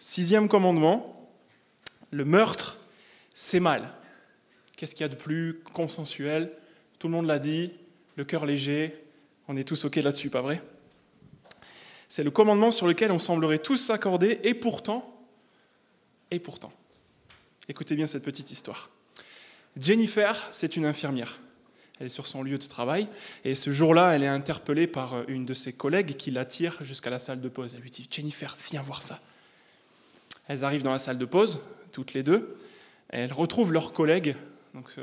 Sixième commandement, le meurtre, c'est mal. Qu'est-ce qu'il y a de plus consensuel? Tout le monde l'a dit, le cœur léger, on est tous OK là-dessus, pas vrai? C'est le commandement sur lequel on semblerait tous s'accorder, et pourtant, et pourtant, écoutez bien cette petite histoire. Jennifer, c'est une infirmière. Elle est sur son lieu de travail, et ce jour-là, elle est interpellée par une de ses collègues qui l'attire jusqu'à la salle de pause. Elle lui dit Jennifer, viens voir ça. Elles arrivent dans la salle de pause, toutes les deux, elles retrouvent leur collègue. Donc,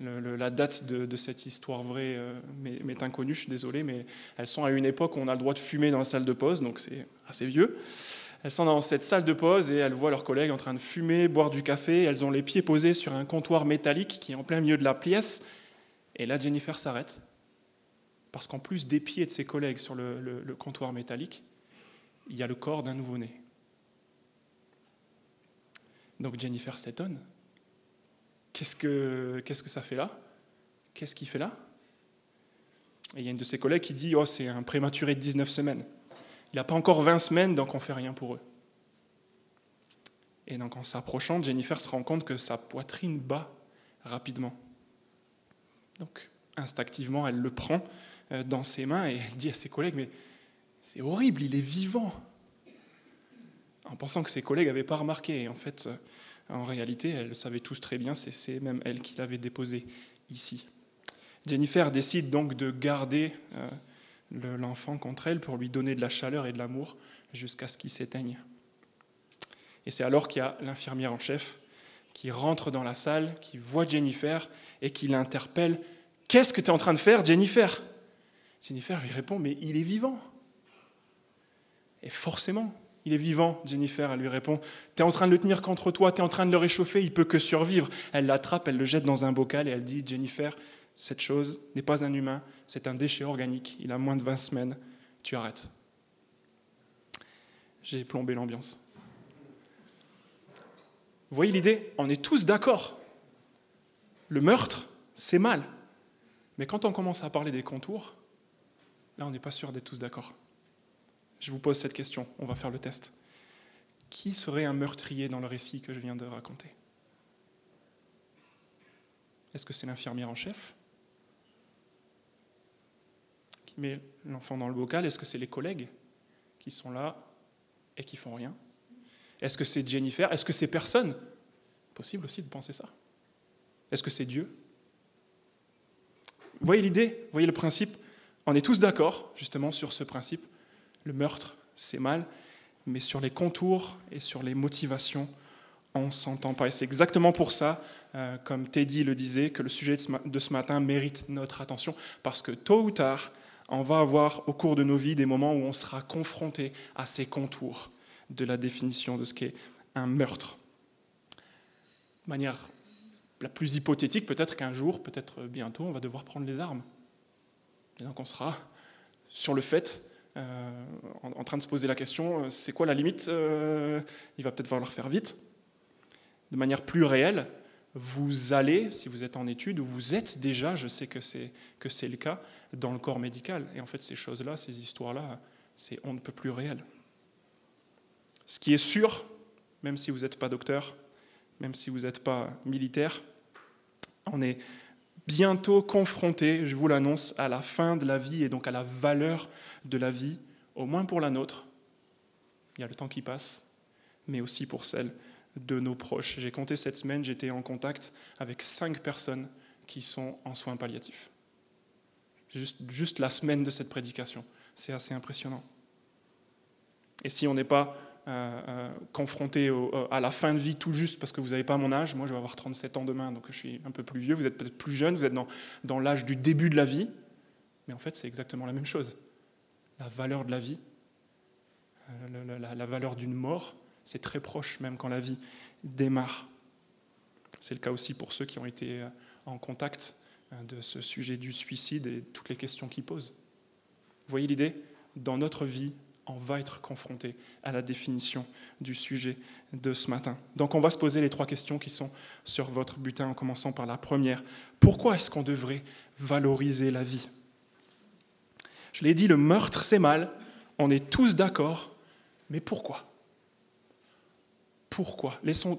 la date de, cette histoire vraie euh, m'est inconnue, je suis désolé, mais elles sont à une époque où on a le droit de fumer dans la salle de pause, donc c'est assez vieux. Elles sont dans cette salle de pause et elles voient leurs collègues en train de fumer, boire du café. Elles ont les pieds posés sur un comptoir métallique qui est en plein milieu de la pièce. Et là, Jennifer s'arrête, parce qu'en plus des pieds de ses collègues sur le comptoir métallique, il y a le corps d'un nouveau-né. Donc Jennifer s'étonne. Qu'est-ce que, que ça fait là? Qu'est-ce qu'il fait là? Et il y a une de ses collègues qui dit Oh, c'est un prématuré de 19 semaines. Il n'a pas encore 20 semaines, donc on ne fait rien pour eux. Et donc en s'approchant, Jennifer se rend compte que sa poitrine bat rapidement. Donc instinctivement, elle le prend euh, dans ses mains et elle dit à ses collègues Mais c'est horrible, il est vivant en pensant que ses collègues n'avaient pas remarqué. En fait, euh, en réalité, elles le savaient tous très bien, c'est même elle qui l'avait déposé ici. Jennifer décide donc de garder euh, l'enfant contre elle pour lui donner de la chaleur et de l'amour jusqu'à ce qu'il s'éteigne. Et c'est alors qu'il y a l'infirmière en chef qui rentre dans la salle, qui voit Jennifer et qui l'interpelle. Qu'est-ce que tu es en train de faire, Jennifer? Jennifer lui répond, mais il est vivant. Et forcément, il est vivant, Jennifer, elle lui répond. Tu es en train de le tenir contre toi, tu es en train de le réchauffer, il peut que survivre. Elle l'attrape, elle le jette dans un bocal et elle dit Jennifer, cette chose n'est pas un humain, c'est un déchet organique, il a moins de 20 semaines, tu arrêtes. J'ai plombé l'ambiance. Vous voyez l'idée? On est tous d'accord. Le meurtre, c'est mal. Mais quand on commence à parler des contours, là, on n'est pas sûr d'être tous d'accord. Je vous pose cette question, on va faire le test. Qui serait un meurtrier dans le récit que je viens de raconter? Est-ce que c'est l'infirmière en chef qui met l'enfant dans le bocal? Est-ce que c'est les collègues qui sont là et qui font rien? Est-ce que c'est Jennifer? Est-ce que c'est personne? Possible aussi de penser ça. Est-ce que c'est Dieu? Voyez l'idée? Voyez le principe? On est tous d'accord justement sur ce principe le meurtre, c'est mal, mais sur les contours et sur les motivations, on ne s'entend pas. Et c'est exactement pour ça, euh, comme Teddy le disait, que le sujet de ce matin mérite notre attention, parce que tôt ou tard, on va avoir au cours de nos vies des moments où on sera confronté à ces contours de la définition de ce qu'est un meurtre. De manière la plus hypothétique, peut-être qu'un jour, peut-être bientôt, on va devoir prendre les armes. Et donc on sera sur le fait euh, en, train de se poser la question, euh, c'est quoi la limite euh, Il va peut-être falloir faire vite. De manière plus réelle, vous allez, si vous êtes en étude, ou vous êtes déjà, je sais que c'est, que c'est le cas, dans le corps médical. Et en fait, ces choses-là, ces histoires-là, c'est on ne peut plus réel. Ce qui est sûr, même si vous n'êtes pas docteur, même si vous n'êtes pas militaire, on est bientôt confronté, je vous l'annonce, à la fin de la vie et donc à la valeur de la vie, au moins pour la nôtre. Il y a le temps qui passe, mais aussi pour celle de nos proches. J'ai compté cette semaine, j'étais en contact avec cinq personnes qui sont en soins palliatifs. Juste, juste la semaine de cette prédication. C'est assez impressionnant. Et si on n'est pas euh, euh, confronté euh, à la fin de vie tout juste parce que vous n'avez pas mon âge. Moi, je vais avoir 37 ans demain, donc je suis un peu plus vieux. Vous êtes peut-être plus jeune, vous êtes dans, dans l'âge du début de la vie. Mais en fait, c'est exactement la même chose. La valeur de la vie, la, la valeur d'une mort, c'est très proche même quand la vie démarre. C'est le cas aussi pour ceux qui ont été en contact de ce sujet du suicide et toutes les questions qu'il pose. Vous voyez l'idée? Dans notre vie, on va être confronté à la définition du sujet de ce matin. Donc on va se poser les trois questions qui sont sur votre butin, en commençant par la première. Pourquoi est-ce qu'on devrait valoriser la vie? Je l'ai dit, le meurtre, c'est mal, on est tous d'accord, mais pourquoi? Pourquoi? Laissons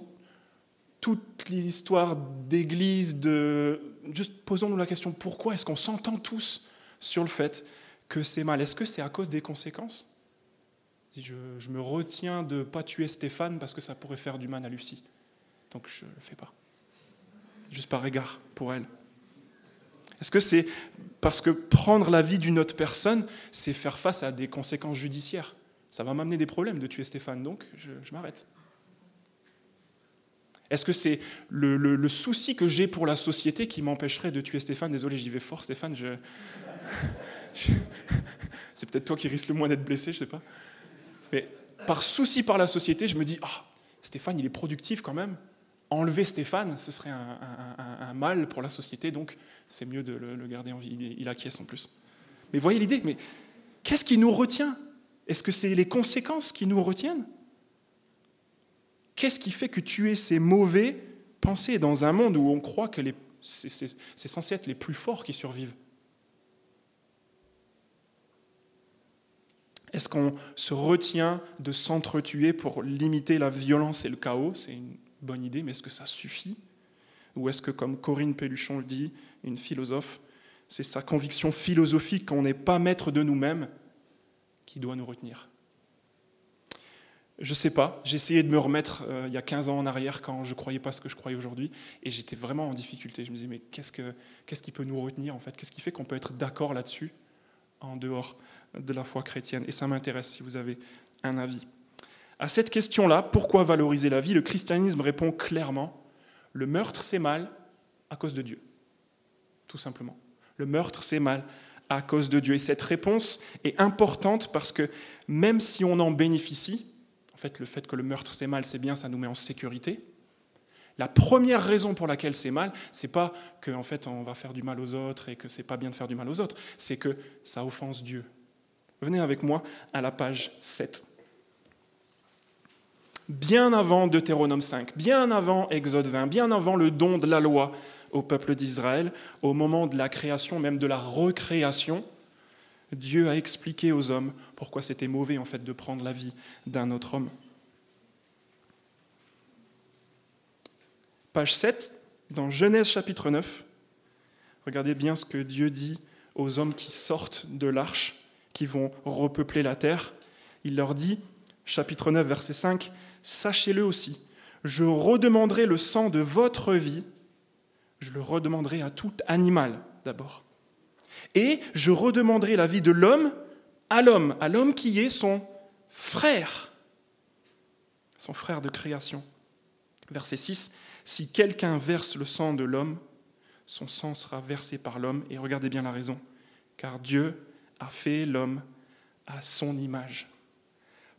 toute l'histoire d'église, de... juste posons-nous la question, pourquoi est-ce qu'on s'entend tous sur le fait que c'est mal? Est-ce que c'est à cause des conséquences? Je, me retiens de ne pas tuer Stéphane parce que ça pourrait faire du mal à Lucie. Donc je ne le fais pas. Juste par égard pour elle. Est-ce que c'est parce que prendre la vie d'une autre personne, c'est faire face à des conséquences judiciaires? Ça va m'amener des problèmes de tuer Stéphane, donc je, m'arrête. Est-ce que c'est le, souci que j'ai pour la société qui m'empêcherait de tuer Stéphane? Désolé, j'y vais fort, Stéphane. C'est peut-être toi qui risque le moins d'être blessé, je ne sais pas. Mais par souci par la société, je me dis, ah, Stéphane, il est productif quand même. Enlever Stéphane, ce serait un, mal pour la société, donc c'est mieux de le, garder en vie. Il, il acquiesce en plus. Mais voyez l'idée, mais qu'est-ce qui nous retient? Est-ce que c'est les conséquences qui nous retiennent? Qu'est-ce qui fait que tuer ces mauvais pensées dans un monde où on croit que c'est censé être les plus forts qui survivent? Est-ce qu'on se retient de s'entretuer pour limiter la violence et le chaos? C'est une bonne idée, mais est-ce que ça suffit? Ou est-ce que, comme Corinne Pelluchon le dit, une philosophe, c'est sa conviction philosophique qu'on n'est pas maître de nous-mêmes qui doit nous retenir? Je ne sais pas. J'ai essayé de me remettre euh, il y a 15 ans en arrière quand je ne croyais pas ce que je croyais aujourd'hui. Et j'étais vraiment en difficulté. Je me disais, mais qu'est-ce, que, qu'est-ce qui peut nous retenir en fait? Qu'est-ce qui fait qu'on peut être d'accord là-dessus en dehors? De la foi chrétienne Et ça m'intéresse si vous avez un avis. À cette question-là, pourquoi valoriser la vie Le christianisme répond clairement, le meurtre c'est mal à cause de Dieu. Tout simplement. Le meurtre c'est mal à cause de Dieu. Et cette réponse est importante parce que même si on en bénéficie, en fait, le fait que le meurtre c'est mal, c'est bien, ça nous met en sécurité. La première raison pour laquelle c'est mal, c'est pas qu'en en fait on va faire du mal aux autres et que c'est pas bien de faire du mal aux autres, c'est que ça offense Dieu. Venez avec moi à la page 7. Bien avant Deutéronome 5, bien avant Exode 20, bien avant le don de la loi au peuple d'Israël, au moment de la création, même de la recréation, Dieu a expliqué aux hommes pourquoi c'était mauvais en fait de prendre la vie d'un autre homme. Page 7, dans Genèse chapitre 9, regardez bien ce que Dieu dit aux hommes qui sortent de l'arche, qui vont repeupler la terre. Il leur dit, chapitre 9, verset 5, Sachez-le aussi, je redemanderai le sang de votre vie, je le redemanderai à tout animal d'abord et je redemanderai la vie de l'homme à l'homme, à l'homme qui est son frère, son frère de création. Verset 6, si quelqu'un verse le sang de l'homme, son sang sera versé par l'homme, et regardez bien la raison, car Dieu a fait l'homme à son image.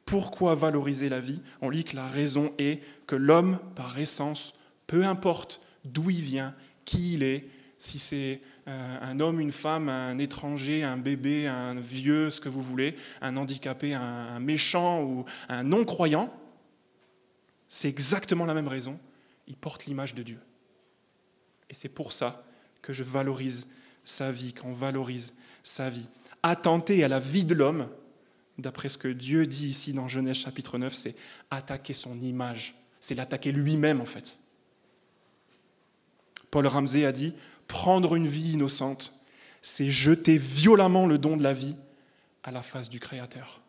Pourquoi valoriser la vie? On lit que la raison est que l'homme, par essence, peu importe d'où il vient, qui il est, si c'est euh, un homme, une femme, un étranger, un bébé, un vieux, ce que vous voulez, un handicapé, un méchant ou un non-croyant, c'est exactement la même raison. Il porte l'image de Dieu. Et c'est pour ça que je valorise sa vie, qu'on valorise sa vie. Attenter à la vie de l'homme, d'après ce que Dieu dit ici dans Genèse chapitre 9, c'est attaquer son image. C'est l'attaquer lui-même en fait. Paul Ramsey a dit prendre une vie innocente, c'est jeter violemment le don de la vie à la face du Créateur.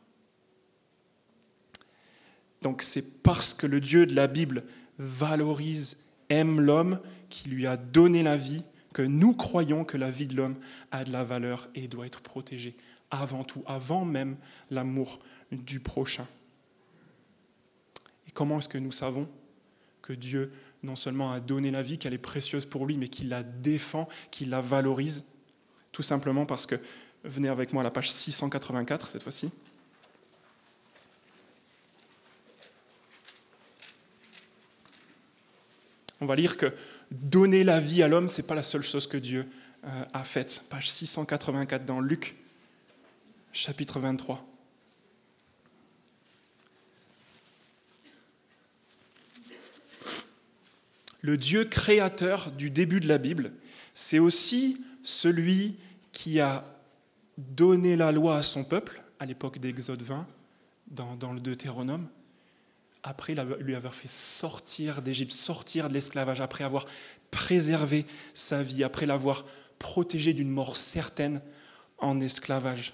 Donc c'est parce que le Dieu de la Bible valorise, aime l'homme, qui lui a donné la vie, que nous croyons que la vie de l'homme a de la valeur et doit être protégée avant tout, avant même l'amour du prochain. Et comment est-ce que nous savons que Dieu non seulement a donné la vie, qu'elle est précieuse pour lui, mais qu'il la défend, qu'il la valorise, tout simplement parce que, venez avec moi à la page 684 cette fois-ci. On va lire que donner la vie à l'homme, ce n'est pas la seule chose que Dieu euh, a faite. Page 684 dans Luc, chapitre 23. le Dieu créateur du début de la Bible, c'est aussi celui qui a donné la loi à son peuple à l'époque d'Exode 20, dans, le Deutéronome, après lui avoir fait sortir d'Égypte, sortir de l'esclavage, après avoir préservé sa vie, après l'avoir protégé d'une mort certaine en esclavage.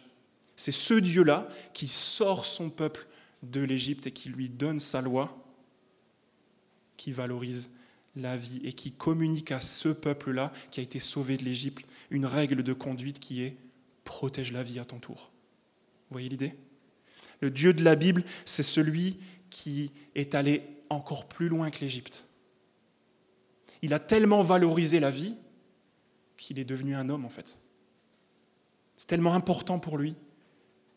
C'est ce Dieu-là qui sort son peuple de l'Égypte et qui lui donne sa loi, qui valorise la vie et qui communique à ce peuple-là qui a été sauvé de l'Égypte une règle de conduite qui est protège la vie à ton tour. Vous voyez l'idée? Le Dieu de la Bible, c'est celui qui est allé encore plus loin que l'Égypte. Il a tellement valorisé la vie qu'il est devenu un homme en fait. C'est tellement important pour lui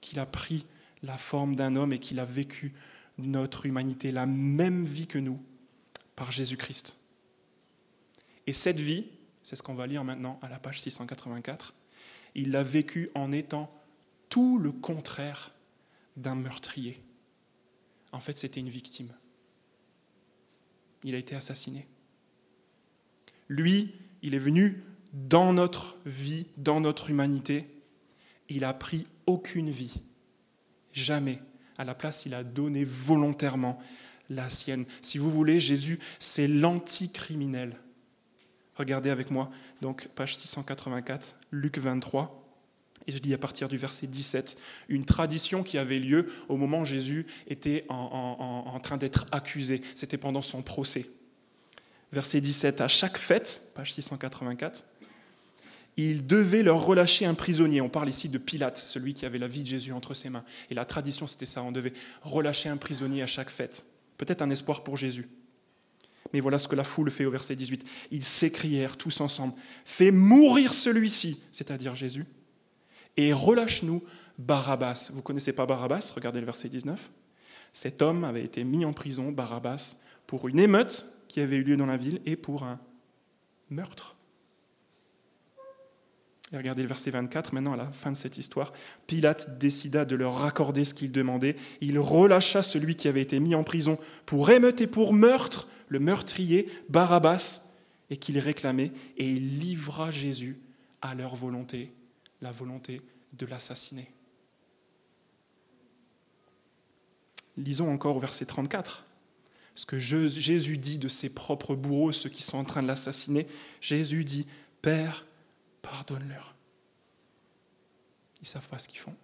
qu'il a pris la forme d'un homme et qu'il a vécu notre humanité, la même vie que nous, par Jésus-Christ. Et cette vie, c'est ce qu'on va lire maintenant à la page 684, il l'a vécue en étant tout le contraire d'un meurtrier. En fait, c'était une victime. Il a été assassiné. Lui, il est venu dans notre vie, dans notre humanité. Il a pris aucune vie. Jamais. À la place, il a donné volontairement la sienne. Si vous voulez, Jésus, c'est l'anticriminel. Regardez avec moi, donc page 684, Luc 23 et je dis à partir du verset 17, une tradition qui avait lieu au moment où Jésus était en, train d'être accusé. C'était pendant son procès. Verset 17, à chaque fête, page 684, il devait leur relâcher un prisonnier. On parle ici de Pilate, celui qui avait la vie de Jésus entre ses mains. Et la tradition, c'était ça, on devait relâcher un prisonnier à chaque fête. Peut-être un espoir pour Jésus. Mais voilà ce que la foule fait au verset 18. Ils s'écrièrent tous ensemble, Fais mourir celui-ci, c'est-à-dire Jésus, et relâche-nous Barabbas. Vous connaissez pas Barabbas? Regardez le verset 19. Cet homme avait été mis en prison, Barabbas, pour une émeute qui avait eu lieu dans la ville et pour un meurtre. Et regardez le verset 24, maintenant à la fin de cette histoire. Pilate décida de leur raccorder ce qu'ils demandaient. Il relâcha celui qui avait été mis en prison pour émeute et pour meurtre, le meurtrier Barabbas, et qu'il réclamait, et il livra Jésus à leur volonté la volonté de l'assassiner. Lisons encore au verset 34 ce que Jésus dit de ses propres bourreaux, ceux qui sont en train de l'assassiner. Jésus dit, Père, pardonne-leur. Ils ne savent pas ce qu'ils font.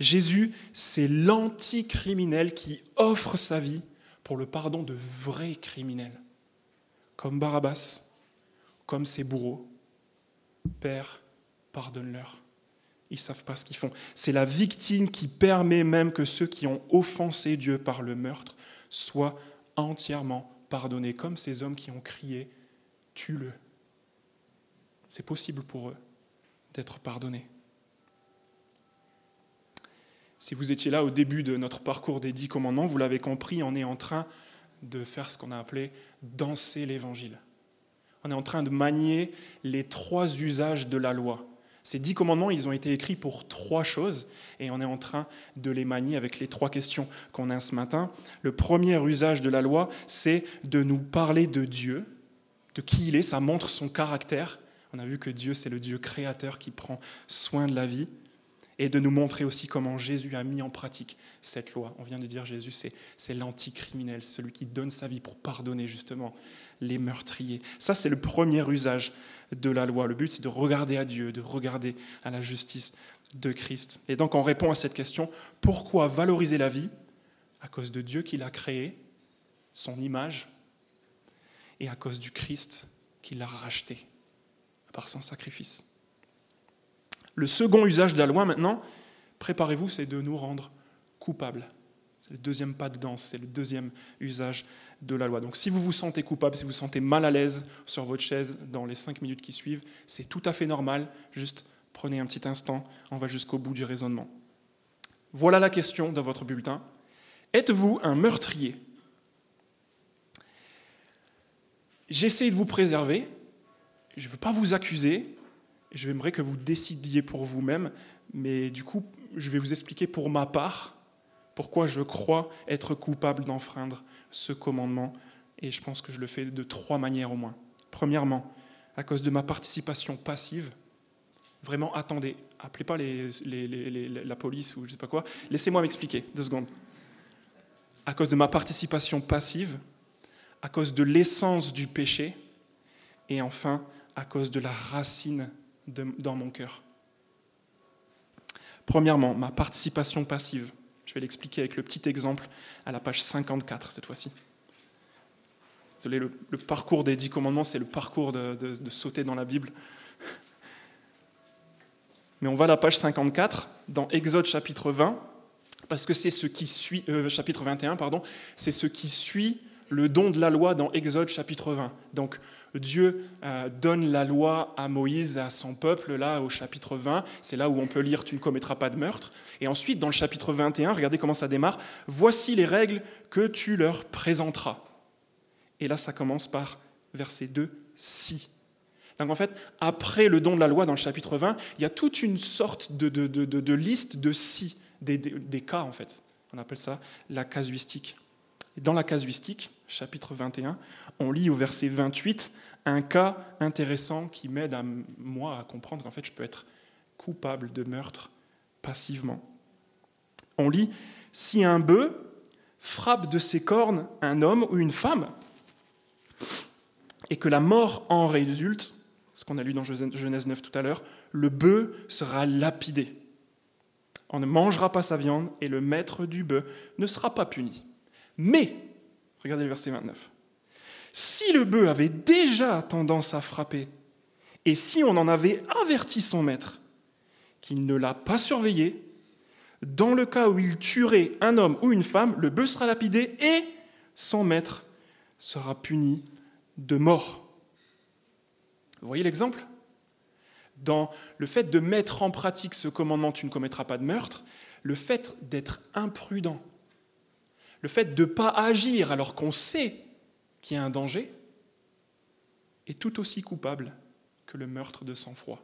Jésus, c'est l'anticriminel qui offre sa vie pour le pardon de vrais criminels, comme Barabbas, comme ses bourreaux. Père, pardonne-leur. Ils ne savent pas ce qu'ils font. C'est la victime qui permet même que ceux qui ont offensé Dieu par le meurtre soient entièrement pardonnés, comme ces hommes qui ont crié ⁇ Tue-le ⁇ C'est possible pour eux d'être pardonnés. Si vous étiez là au début de notre parcours des dix commandements, vous l'avez compris, on est en train de faire ce qu'on a appelé danser l'évangile. On est en train de manier les trois usages de la loi. Ces dix commandements, ils ont été écrits pour trois choses et on est en train de les manier avec les trois questions qu'on a ce matin. Le premier usage de la loi, c'est de nous parler de Dieu, de qui il est, ça montre son caractère. On a vu que Dieu, c'est le Dieu créateur qui prend soin de la vie et de nous montrer aussi comment Jésus a mis en pratique cette loi. On vient de dire Jésus, c'est l'anticriminel, celui qui donne sa vie pour pardonner justement les meurtriers. Ça, c'est le premier usage de la loi. Le but, c'est de regarder à Dieu, de regarder à la justice de Christ. Et donc, on répond à cette question, pourquoi valoriser la vie À cause de Dieu qui l'a créé, son image, et à cause du Christ qui l'a racheté par son sacrifice? Le second usage de la loi maintenant, préparez-vous, c'est de nous rendre coupables. C'est le deuxième pas de danse, c'est le deuxième usage de la loi. Donc si vous vous sentez coupable, si vous vous sentez mal à l'aise sur votre chaise dans les cinq minutes qui suivent, c'est tout à fait normal. Juste prenez un petit instant, on va jusqu'au bout du raisonnement. Voilà la question de votre bulletin. Êtes-vous un meurtrier? J'essaie de vous préserver, je ne veux pas vous accuser, j'aimerais que vous décidiez pour vous-même, mais du coup, je vais vous expliquer pour ma part pourquoi je crois être coupable d'enfreindre ce commandement, et je pense que je le fais de trois manières au moins. Premièrement, à cause de ma participation passive. Vraiment, attendez, appelez pas la police ou je sais pas quoi, laissez-moi m'expliquer, deux secondes. à cause de ma participation passive, à cause de l'essence du péché, et enfin à cause de la racine dans mon cœur. Premièrement, ma participation passive. Je vais l'expliquer avec le petit exemple à la page 54 cette fois-ci. Désolé, le, parcours des dix commandements, c'est le parcours de, sauter dans la Bible. Mais on va à la page 54, dans Exode chapitre 20, parce que c'est ce qui suit, euh, chapitre 21, pardon, c'est ce qui suit le don de la loi dans Exode chapitre 20. Donc Dieu euh, donne la loi à Moïse, à son peuple, là au chapitre 20. C'est là où on peut lire Tu ne commettras pas de meurtre. Et ensuite, dans le chapitre 21, regardez comment ça démarre. Voici les règles que tu leur présenteras. Et là, ça commence par verset 2, si. Donc en fait, après le don de la loi dans le chapitre 20, il y a toute une sorte de, liste de si, des, des, cas en fait. On appelle ça la casuistique. dans la casuistique, chapitre 21, on lit au verset 28 un cas intéressant qui m'aide à moi à comprendre qu'en fait je peux être coupable de meurtre passivement. On lit si un bœuf frappe de ses cornes un homme ou une femme et que la mort en résulte, ce qu'on a lu dans Genèse 9 tout à l'heure, le bœuf sera lapidé. On ne mangera pas sa viande et le maître du bœuf ne sera pas puni. Mais, regardez le verset 29, si le bœuf avait déjà tendance à frapper, et si on en avait averti son maître, qu'il ne l'a pas surveillé, dans le cas où il tuerait un homme ou une femme, le bœuf sera lapidé et son maître sera puni de mort. Vous voyez l'exemple? Dans le fait de mettre en pratique ce commandement, tu ne commettras pas de meurtre, le fait d'être imprudent, le fait de ne pas agir alors qu'on sait qu'il y a un danger, est tout aussi coupable que le meurtre de sang-froid.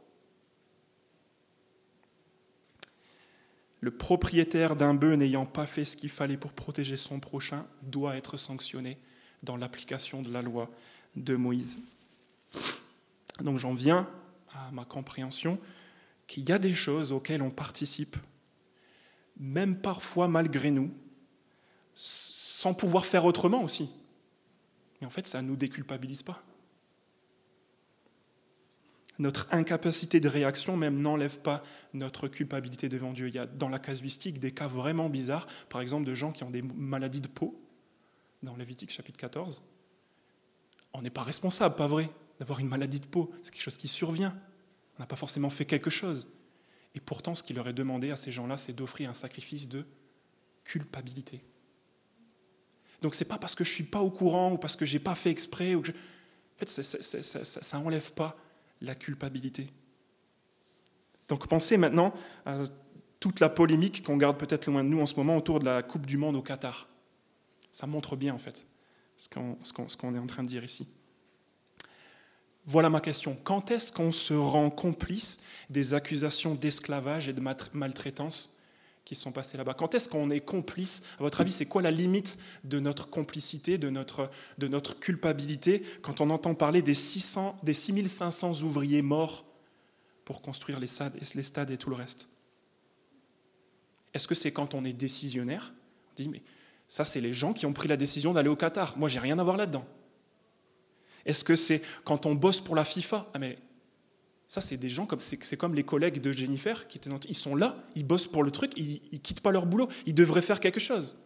Le propriétaire d'un bœuf n'ayant pas fait ce qu'il fallait pour protéger son prochain doit être sanctionné dans l'application de la loi de Moïse. Donc j'en viens à ma compréhension qu'il y a des choses auxquelles on participe, même parfois malgré nous, sans pouvoir faire autrement aussi. Mais en fait, ça ne nous déculpabilise pas. Notre incapacité de réaction même n'enlève pas notre culpabilité devant Dieu. Il y a dans la casuistique des cas vraiment bizarres, par exemple de gens qui ont des maladies de peau, dans Lévitique chapitre 14. On n'est pas responsable, pas vrai, d'avoir une maladie de peau. C'est quelque chose qui survient. On n'a pas forcément fait quelque chose. Et pourtant, ce qu'il leur est demandé à ces gens-là, c'est d'offrir un sacrifice de culpabilité. Donc ce n'est pas parce que je suis pas au courant ou parce que je n'ai pas fait exprès. Ou En fait, ça n'enlève pas la culpabilité. Donc pensez maintenant à toute la polémique qu'on garde peut-être loin de nous en ce moment autour de la Coupe du Monde au Qatar. Ça montre bien en fait ce qu'on est en train de dire ici. Voilà ma question. Quand est-ce qu'on se rend complice des accusations d'esclavage et de maltraitance qui sont passés là-bas. Quand est-ce qu'on est complice? À votre avis, c'est quoi la limite de notre complicité, de notre, de notre culpabilité, quand on entend parler des, 600, des 6500 ouvriers morts pour construire les stades, les stades et tout le reste? Est-ce que c'est quand on est décisionnaire? On dit, mais ça, c'est les gens qui ont pris la décision d'aller au Qatar. Moi, j'ai rien à voir là-dedans. Est-ce que c'est quand on bosse pour la FIFA? Ah, mais ça, c'est des gens comme c'est comme les collègues de Jennifer qui étaient ils sont là, ils bossent pour le truc, ils, ne quittent pas leur boulot, ils devraient faire quelque chose.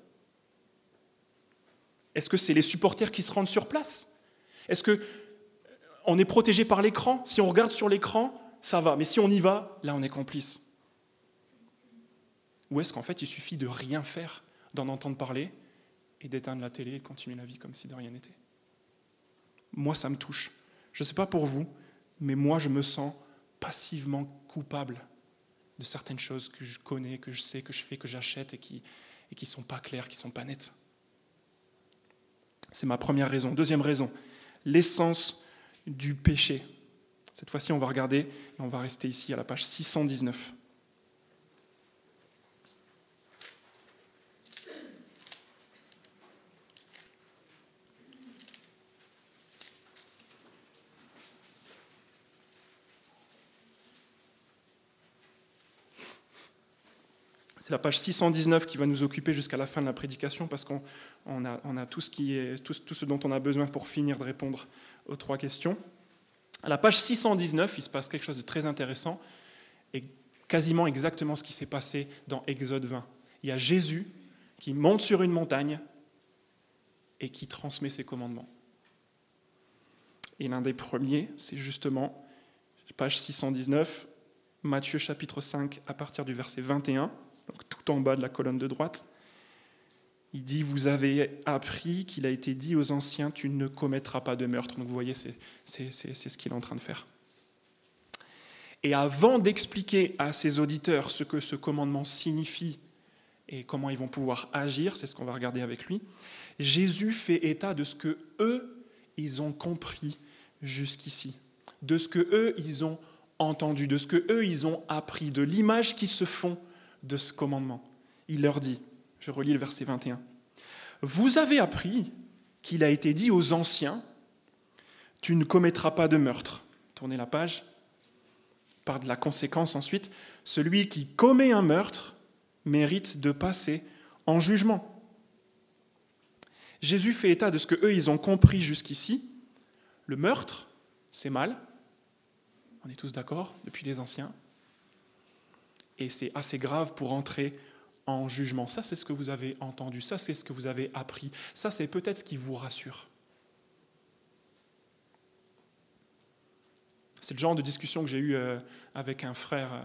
Est-ce que c'est les supporters qui se rendent sur place? Est-ce que on est protégé par l'écran? Si on regarde sur l'écran, ça va, mais si on y va, là on est complice. Ou est-ce qu'en fait il suffit de rien faire, d'en entendre parler et d'éteindre la télé et de continuer la vie comme si de rien n'était? Moi, ça me touche. Je ne sais pas pour vous, mais moi je me sens passivement coupable de certaines choses que je connais, que je sais, que je fais, que j'achète et qui ne et sont pas claires, qui sont pas nettes. C'est ma première raison. Deuxième raison, l'essence du péché. Cette fois-ci, on va regarder on va rester ici à la page 619. La page 619 qui va nous occuper jusqu'à la fin de la prédication parce qu'on a, tout, ce tout, ce dont on a besoin pour finir de répondre aux trois questions. À la page 619, il se passe quelque chose de très intéressant et quasiment exactement ce qui s'est passé dans Exode 20. Il y a Jésus qui monte sur une montagne et qui transmet ses commandements. Et l'un des premiers, c'est justement page 619, Matthieu chapitre 5 à partir du verset 21 donc tout en bas de la colonne de droite. Il dit, vous avez appris qu'il a été dit aux anciens, tu ne commettras pas de meurtre. Donc vous voyez, c'est ce qu'il est en train de faire. Et avant d'expliquer à ses auditeurs ce que ce commandement signifie et comment ils vont pouvoir agir, c'est ce qu'on va regarder avec lui, Jésus fait état de ce que eux, ils ont compris jusqu'ici, de ce que eux, ils ont entendu, de ce que eux, ils ont appris, de l'image qu'ils se font de ce commandement. Il leur dit, je relis le verset 21, Vous avez appris qu'il a été dit aux anciens, Tu ne commettras pas de meurtre. Tournez la page. Par de la conséquence ensuite, celui qui commet un meurtre mérite de passer en jugement. Jésus fait état de ce que eux ils ont compris jusqu'ici. Le meurtre, c'est mal. On est tous d'accord depuis les anciens et c'est assez grave pour entrer en jugement. Ça, c'est ce que vous avez entendu, ça, c'est ce que vous avez appris, ça, c'est peut-être ce qui vous rassure. C'est le genre de discussion que j'ai eue euh, avec un frère. Euh,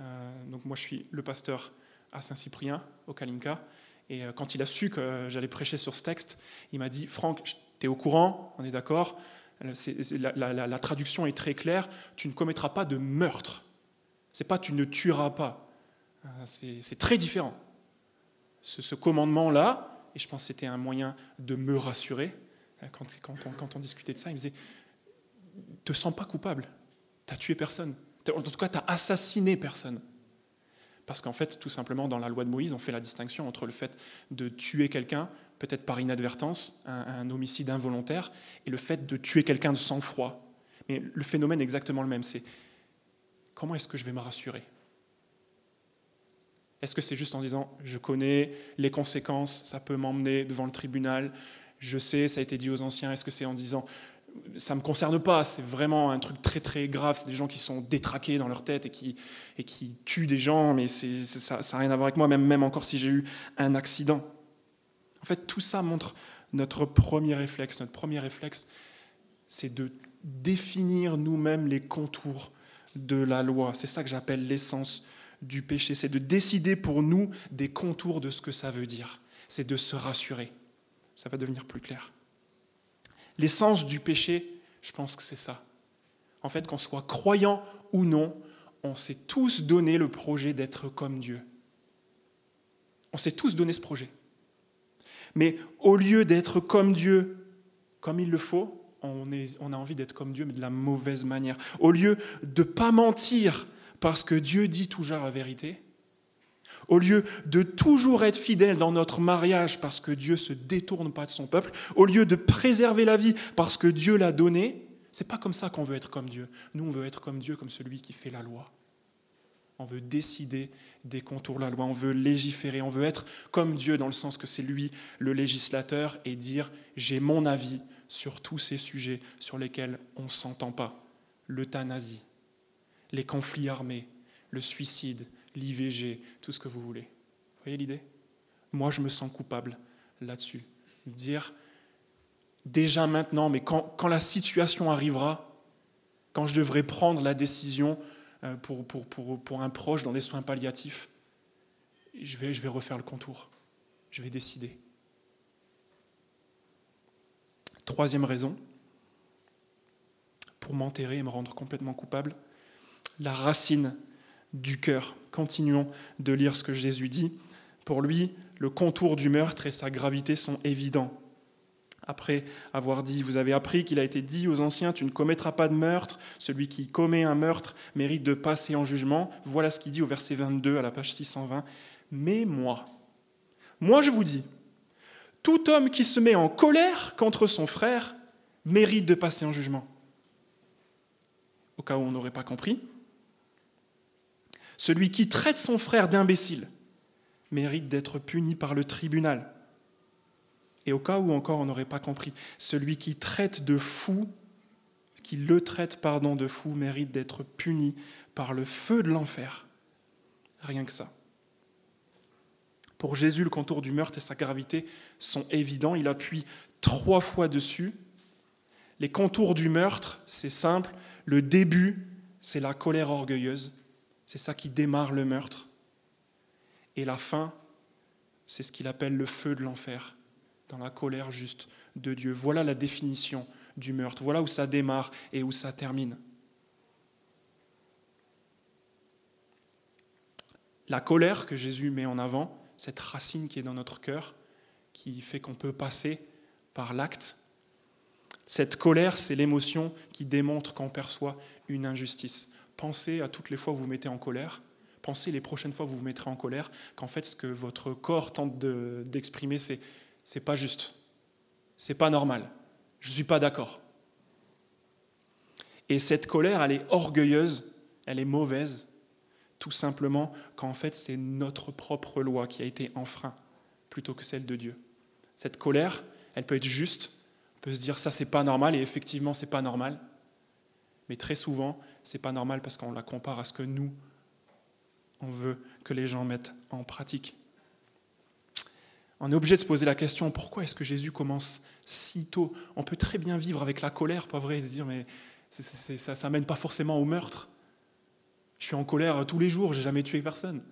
euh, donc moi, je suis le pasteur à Saint-Cyprien, au Kalinka. Et quand il a su que j'allais prêcher sur ce texte, il m'a dit, Franck, tu es au courant, on est d'accord, la, traduction est très claire, tu ne commettras pas de meurtre. C'est pas tu ne tueras pas. Euh, c'est très différent. Ce, commandement-là, et je pense que c'était un moyen de me rassurer, hein, quand, on, discutait de ça, il me disait Te sens pas coupable. Tu as tué personne. En tout cas, tu as assassiné personne. Parce qu'en fait, tout simplement, dans la loi de Moïse, on fait la distinction entre le fait de tuer quelqu'un, peut-être par inadvertance, un, un, homicide involontaire, et le fait de tuer quelqu'un de sang-froid. Mais le phénomène est exactement le même. C'est comment est-ce que je vais me rassurer? Est-ce que c'est juste en disant, je connais les conséquences, ça peut m'emmener devant le tribunal, je sais, ça a été dit aux anciens, est-ce que c'est en disant, ça ne me concerne pas, c'est vraiment un truc très très grave, c'est des gens qui sont détraqués dans leur tête et qui, et qui tuent des gens, mais ça n'a rien à voir avec moi, même, même encore si j'ai eu un accident. En fait, tout ça montre notre premier réflexe. Notre premier réflexe, c'est de définir nous-mêmes les contours de la loi. C'est ça que j'appelle l'essence du péché. C'est de décider pour nous des contours de ce que ça veut dire. C'est de se rassurer. Ça va devenir plus clair. L'essence du péché, je pense que c'est ça. En fait, qu'on soit croyant ou non, on s'est tous donné le projet d'être comme Dieu. On s'est tous donné ce projet. Mais au lieu d'être comme Dieu, comme il le faut, on, a envie d'être comme Dieu, mais de la mauvaise manière. Au lieu de ne pas mentir parce que Dieu dit toujours la vérité, au lieu de toujours être fidèle dans notre mariage parce que Dieu se détourne pas de son peuple, au lieu de préserver la vie parce que Dieu l'a donnée, c'est pas comme ça qu'on veut être comme Dieu. Nous, on veut être comme Dieu, comme celui qui fait la loi. On veut décider des contours de la loi, on veut légiférer, on veut être comme Dieu dans le sens que c'est lui le législateur et dire j'ai mon avis, sur tous ces sujets sur lesquels on ne s'entend pas. L'euthanasie, les conflits armés, le suicide, l'IVG, tout ce que vous voulez. Vous voyez l'idée? Moi, je me sens coupable là-dessus. Dire, déjà maintenant, mais quand, la situation arrivera, quand je devrais prendre la décision euh, pour, pour un proche dans des soins palliatifs, je vais, je vais refaire le contour. Je vais décider. Troisième raison, pour m'enterrer et me rendre complètement coupable, la racine du cœur. Continuons de lire ce que Jésus dit. Pour lui, le contour du meurtre et sa gravité sont évidents. Après avoir dit, vous avez appris qu'il a été dit aux anciens, tu ne commettras pas de meurtre, celui qui commet un meurtre mérite de passer en jugement. Voilà ce qu'il dit au verset 22 à la page 620. Mais moi, moi je vous dis, tout homme qui se met en colère contre son frère mérite de passer en jugement. Au cas où on n'aurait pas compris, celui qui traite son frère d'imbécile mérite d'être puni par le tribunal. Et au cas où encore on n'aurait pas compris, celui qui traite de fou, qui le traite pardon de fou, mérite d'être puni par le feu de l'enfer. Rien que ça. Pour Jésus, le contour du meurtre et sa gravité sont évidents. Il appuie trois fois dessus. Les contours du meurtre, c'est simple. Le début, c'est la colère orgueilleuse. C'est ça qui démarre le meurtre. Et la fin, c'est ce qu'il appelle le feu de l'enfer, dans la colère juste de Dieu. Voilà la définition du meurtre. Voilà où ça démarre et où ça termine. La colère que Jésus met en avant, cette racine qui est dans notre cœur, qui fait qu'on peut passer par l'acte. Cette colère, c'est l'émotion qui démontre qu'on perçoit une injustice. Pensez à toutes les fois où vous vous mettez en colère. Pensez les prochaines fois où vous vous mettrez en colère, qu'en fait, ce que votre corps tente d'exprimer, c'est c'est pas juste, c'est pas normal, je ne suis pas d'accord. Et cette colère, elle est orgueilleuse, elle est mauvaise, tout simplement qu'en fait c'est notre propre loi qui a été enfreint plutôt que celle de Dieu. Cette colère, elle peut être juste, on peut se dire ça c'est pas normal et effectivement c'est pas normal. Mais très souvent, c'est pas normal parce qu'on la compare à ce que nous on veut que les gens mettent en pratique. On est obligé de se poser la question pourquoi est-ce que Jésus commence si tôt? On peut très bien vivre avec la colère, pas vrai, et se dire mais ça ne mène pas forcément au meurtre. Je suis en colère tous les jours, j'ai jamais tué personne.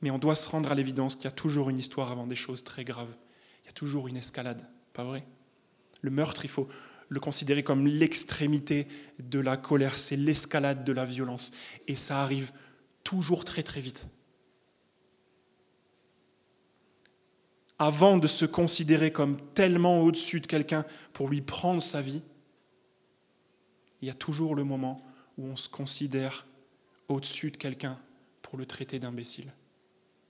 Mais on doit se rendre à l'évidence qu'il y a toujours une histoire avant des choses très graves. Il y a toujours une escalade, pas vrai? Le meurtre, il faut le considérer comme l'extrémité de la colère, c'est l'escalade de la violence. Et ça arrive toujours très très vite. Avant de se considérer comme tellement au-dessus de quelqu'un pour lui prendre sa vie, il y a toujours le moment où on se considère au-dessus de quelqu'un pour le traiter d'imbécile.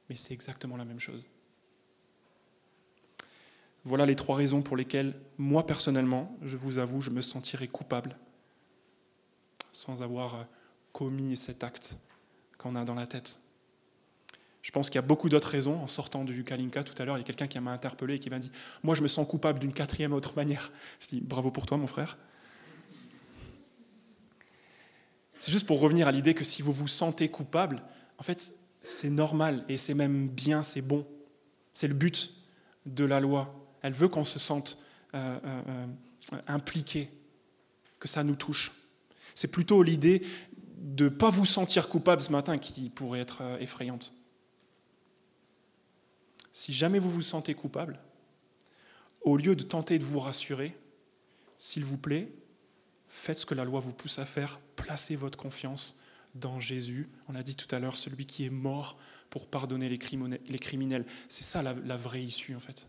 Mais c'est exactement la même chose. Voilà les trois raisons pour lesquelles, moi personnellement, je vous avoue, je me sentirais coupable sans avoir commis cet acte qu'on a dans la tête. Je pense qu'il y a beaucoup d'autres raisons. En sortant du Kalinka tout à l'heure, il y a quelqu'un qui m'a interpellé et qui m'a dit Moi, je me sens coupable d'une quatrième autre manière. Je dis Bravo pour toi, mon frère. C'est juste pour revenir à l'idée que si vous vous sentez coupable, en fait, c'est normal et c'est même bien, c'est bon. C'est le but de la loi. Elle veut qu'on se sente euh, euh, euh, impliqué, que ça nous touche. C'est plutôt l'idée de ne pas vous sentir coupable ce matin qui pourrait être effrayante. Si jamais vous vous sentez coupable, au lieu de tenter de vous rassurer, s'il vous plaît, faites ce que la loi vous pousse à faire, placez votre confiance dans Jésus. On a dit tout à l'heure, celui qui est mort pour pardonner les criminels. C'est ça la, la vraie issue en fait.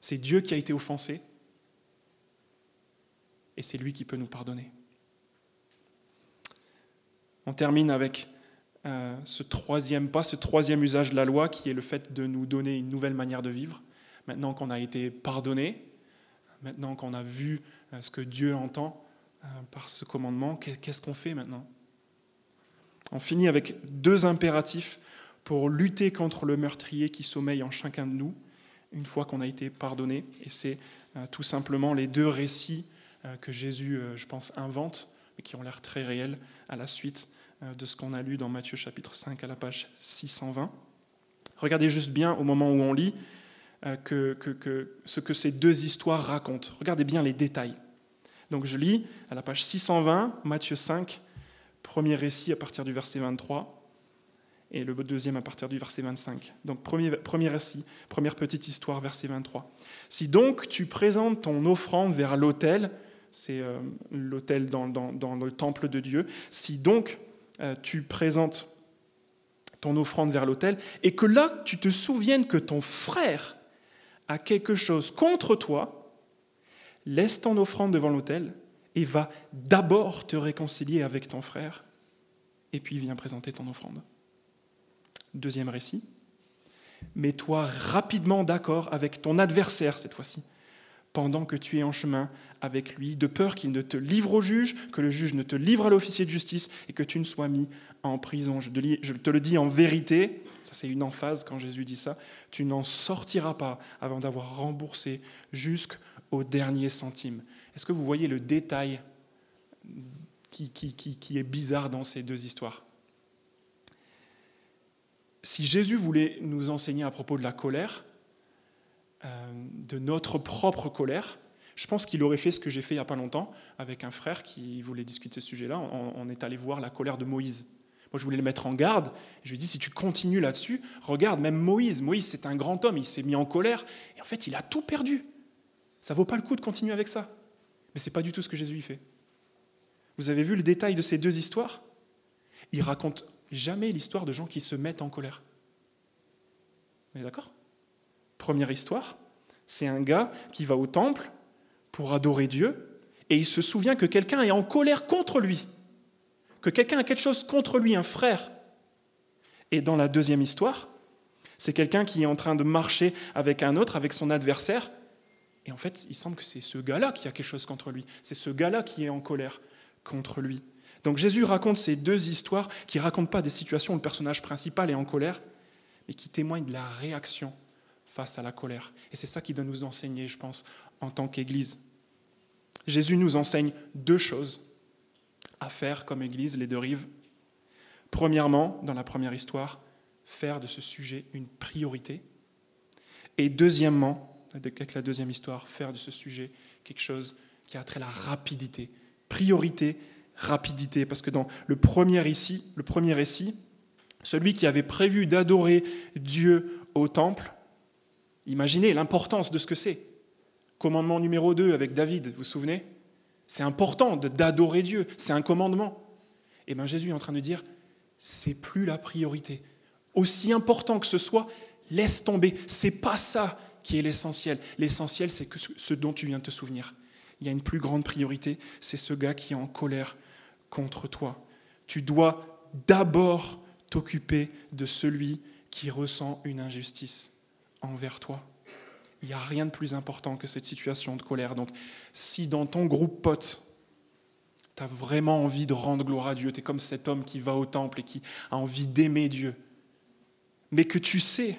C'est Dieu qui a été offensé et c'est lui qui peut nous pardonner. On termine avec euh, ce troisième pas, ce troisième usage de la loi qui est le fait de nous donner une nouvelle manière de vivre. Maintenant qu'on a été pardonné, maintenant qu'on a vu euh, ce que Dieu entend euh, par ce commandement, qu'est-ce qu'on fait maintenant? On finit avec deux impératifs pour lutter contre le meurtrier qui sommeille en chacun de nous, une fois qu'on a été pardonné. Et c'est tout simplement les deux récits que Jésus, je pense, invente, mais qui ont l'air très réels à la suite de ce qu'on a lu dans Matthieu chapitre 5 à la page 620. Regardez juste bien au moment où on lit, euh, que, ce que ces deux histoires racontent. Regardez bien les détails. Donc je lis à la page 620, Matthieu 5, premier récit à partir du verset 23, et le deuxième à partir du verset 25. Donc premier, premier récit, première petite histoire, verset 23. Si donc tu présentes ton offrande vers l'autel, c'est euh, l'autel dans, dans, le temple de Dieu, si donc euh, tu présentes ton offrande vers l'autel, et que là tu te souviennes que ton frère a quelque chose contre toi, laisse ton offrande devant l'autel et va d'abord te réconcilier avec ton frère, et puis viens présenter ton offrande. Deuxième récit. Mets-toi rapidement d'accord avec ton adversaire cette fois-ci, pendant que tu es en chemin avec lui, de peur qu'il ne te livre au juge, que le juge ne te livre à l'officier de justice et que tu ne sois mis en prison. Je te le dis en vérité, ça c'est une emphase quand Jésus dit ça, tu n'en sortiras pas avant d'avoir remboursé jusqu'au dernier centime. Est-ce que vous voyez le détail qui, qui, est bizarre dans ces deux histoires? Si Jésus voulait nous enseigner à propos de la colère, de notre propre colère, je pense qu'il aurait fait ce que j'ai fait il n'y a pas longtemps avec un frère qui voulait discuter ce sujet-là. On, est allé voir la colère de Moïse. Moi, je voulais le mettre en garde. Je lui ai dit, si tu continues là-dessus, regarde, même Moïse, Moïse, c'est un grand homme, il s'est mis en colère, et en fait, il a tout perdu. Ça vaut pas le coup de continuer avec ça. Mais ce n'est pas du tout ce que Jésus y fait. Vous avez vu le détail de ces deux histoires? Il raconte jamais l'histoire de gens qui se mettent en colère. Vous êtes d'accord? Première histoire, c'est un gars qui va au temple pour adorer Dieu et il se souvient que quelqu'un est en colère contre lui, que quelqu'un a quelque chose contre lui, un frère. Et dans la deuxième histoire, c'est quelqu'un qui est en train de marcher avec un autre, avec son adversaire, et en fait, il semble que c'est ce gars-là qui a quelque chose contre lui, c'est ce gars-là qui est en colère contre lui. Donc Jésus raconte ces deux histoires qui ne racontent pas des situations où le personnage principal est en colère, mais qui témoignent de la réaction face à la colère. Et c'est ça qui doit nous enseigner, je pense, en tant qu'Église. Jésus nous enseigne deux choses à faire comme Église, les deux rives. Premièrement, dans la première histoire, faire de ce sujet une priorité. Et deuxièmement, avec la deuxième histoire, faire de ce sujet quelque chose qui a trait à la rapidité. Priorité, rapidité. Parce que dans le premier, ici, le premier récit, celui qui avait prévu d'adorer Dieu au temple Imaginez l'importance de ce que c'est. Commandement numéro 2 avec David, vous vous souvenez? C'est important d'adorer Dieu, c'est un commandement. Et eh bien Jésus est en train de dire, c'est plus la priorité. Aussi important que ce soit, laisse tomber. C'est pas ça qui est l'essentiel. L'essentiel, c'est ce dont tu viens de te souvenir. Il y a une plus grande priorité, c'est ce gars qui est en colère contre toi. Tu dois d'abord t'occuper de celui qui ressent une injustice envers toi. Il n'y a rien de plus important que cette situation de colère. Donc, si dans ton groupe pote, tu as vraiment envie de rendre gloire à Dieu, tu es comme cet homme qui va au temple et qui a envie d'aimer Dieu, mais que tu sais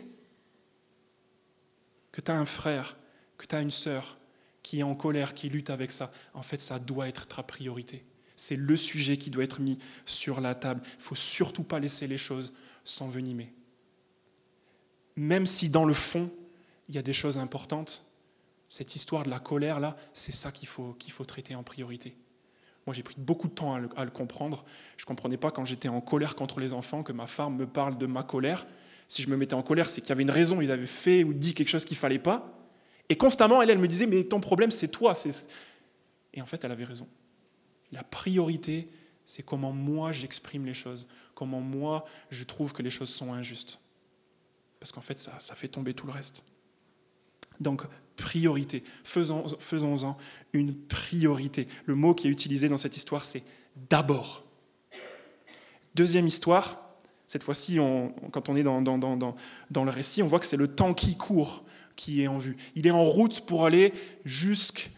que tu as un frère, que tu as une sœur qui est en colère, qui lutte avec ça, en fait, ça doit être ta priorité. C'est le sujet qui doit être mis sur la table. Il faut surtout pas laisser les choses s'envenimer même si dans le fond, il y a des choses importantes, cette histoire de la colère, là, c'est ça qu'il faut, qu'il faut traiter en priorité. Moi, j'ai pris beaucoup de temps à le, comprendre. Je ne comprenais pas quand j'étais en colère contre les enfants que ma femme me parle de ma colère. Si je me mettais en colère, c'est qu'il y avait une raison, ils avaient fait ou dit quelque chose qu'il ne fallait pas. Et constamment, elle, elle me disait, mais ton problème, c'est toi. Et en fait, elle avait raison. La priorité, c'est comment moi j'exprime les choses, comment moi je trouve que les choses sont injustes parce qu'en fait, ça, ça, fait tomber tout le reste. Donc, priorité. Faisons-en faisons une priorité. Le mot qui est utilisé dans cette histoire, c'est d'abord. Deuxième histoire, cette fois-ci, quand on est dans, dans, dans, dans, le récit, on voit que c'est le temps qui court qui est en vue. Il est en route pour aller jusqu'au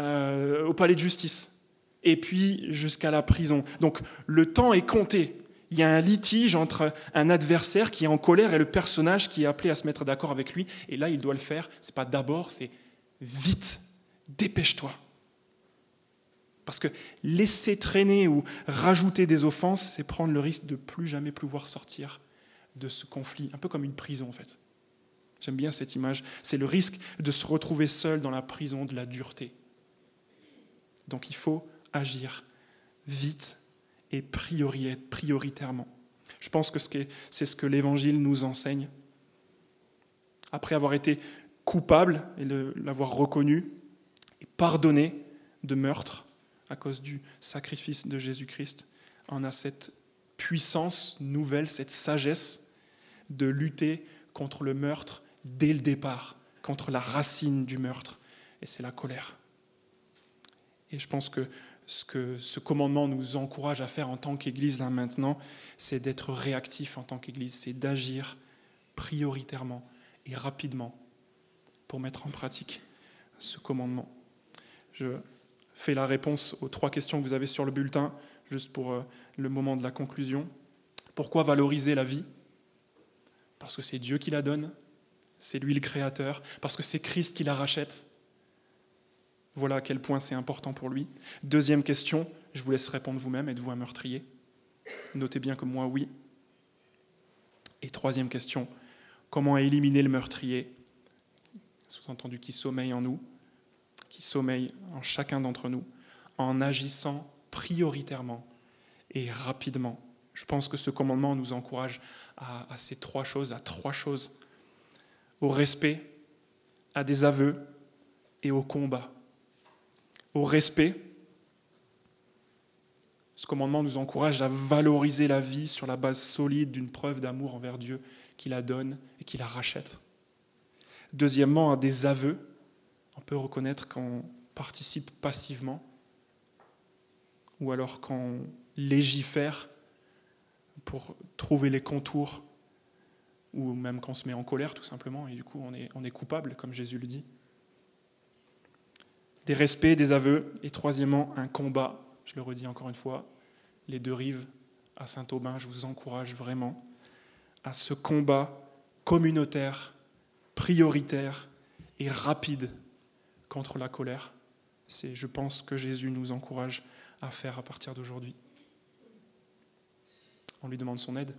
euh, palais de justice et puis jusqu'à la prison. Donc le temps est compté il y a un litige entre un adversaire qui est en colère et le personnage qui est appelé à se mettre d'accord avec lui. Et là, il doit le faire. C'est pas d'abord, c'est vite. Dépêche-toi. Parce que laisser traîner ou rajouter des offenses, c'est prendre le risque de plus jamais pouvoir sortir de ce conflit, un peu comme une prison en fait. J'aime bien cette image. C'est le risque de se retrouver seul dans la prison de la dureté. Donc il faut agir vite et prioritairement. Je pense que c'est ce que l'Évangile nous enseigne. Après avoir été coupable et l'avoir reconnu et pardonné de meurtre à cause du sacrifice de Jésus-Christ, on a cette puissance nouvelle, cette sagesse de lutter contre le meurtre dès le départ, contre la racine du meurtre, et c'est la colère. Et je pense que ce que ce commandement nous encourage à faire en tant qu'Église là maintenant, c'est d'être réactif en tant qu'Église, c'est d'agir prioritairement et rapidement pour mettre en pratique ce commandement Je fais la réponse aux trois questions que vous avez sur le bulletin, juste pour euh, le moment de la conclusion. Pourquoi valoriser la vie? Parce que c'est Dieu qui la donne, c'est lui le créateur, parce que c'est Christ qui la rachète. Voilà à quel point c'est important pour lui. Deuxième question, je vous laisse répondre vous-même, êtes-vous un meurtrier? Notez bien que moi, oui. Et troisième question, comment éliminer le meurtrier? Sous-entendu qui sommeille en nous, qui sommeille en chacun d'entre nous, en agissant prioritairement et rapidement. Je pense que ce commandement nous encourage à, ces trois choses, à trois choses. Au respect, à des aveux et au combat. Au respect, ce commandement nous encourage à valoriser la vie sur la base solide d'une preuve d'amour envers Dieu qui la donne et qui la rachète. Deuxièmement, à des aveux. On peut reconnaître qu'on participe passivement ou alors qu'on légifère pour trouver les contours ou même qu'on se met en colère tout simplement et du coup on est, on est coupable comme Jésus le dit. Des respects, des aveux et troisièmement un combat je le redis encore une fois, les deux rives à Saint-Aubin, je vous encourage vraiment à ce combat communautaire, prioritaire et rapide contre la colère. C'est, je pense, que Jésus nous encourage à faire à partir d'aujourd'hui. On lui demande son aide.